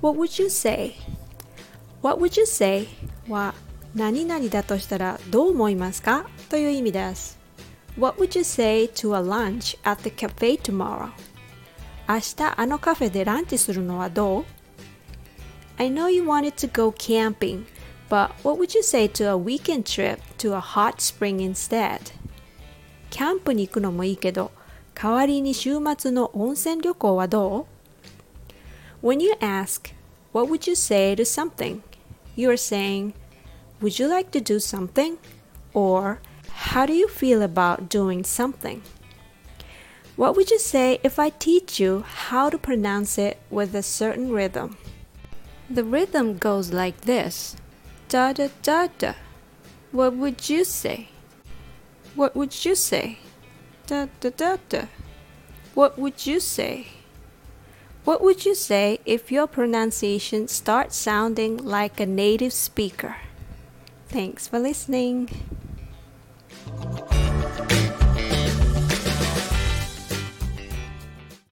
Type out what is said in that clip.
What would you say? What would you say? は何々だとしたらどう思いますかという意味です。What would you say to a lunch at the cafe tomorrow? 明日あのカフェでランチするのはどう I know you wanted to go camping, but what would you say to a weekend trip to a hot spring instead? キャンプに行くのもいいけど、代わりに週末の温泉旅行はどう When you ask, what would you say to something? You are saying, would you like to do something? Or, how do you feel about doing something? What would you say if I teach you how to pronounce it with a certain rhythm? The rhythm goes like this da da da da. What would you say? What would you say? Da da da da. What would you say? What would you say if your pronunciation starts sounding like a native speaker? Thanks for listening.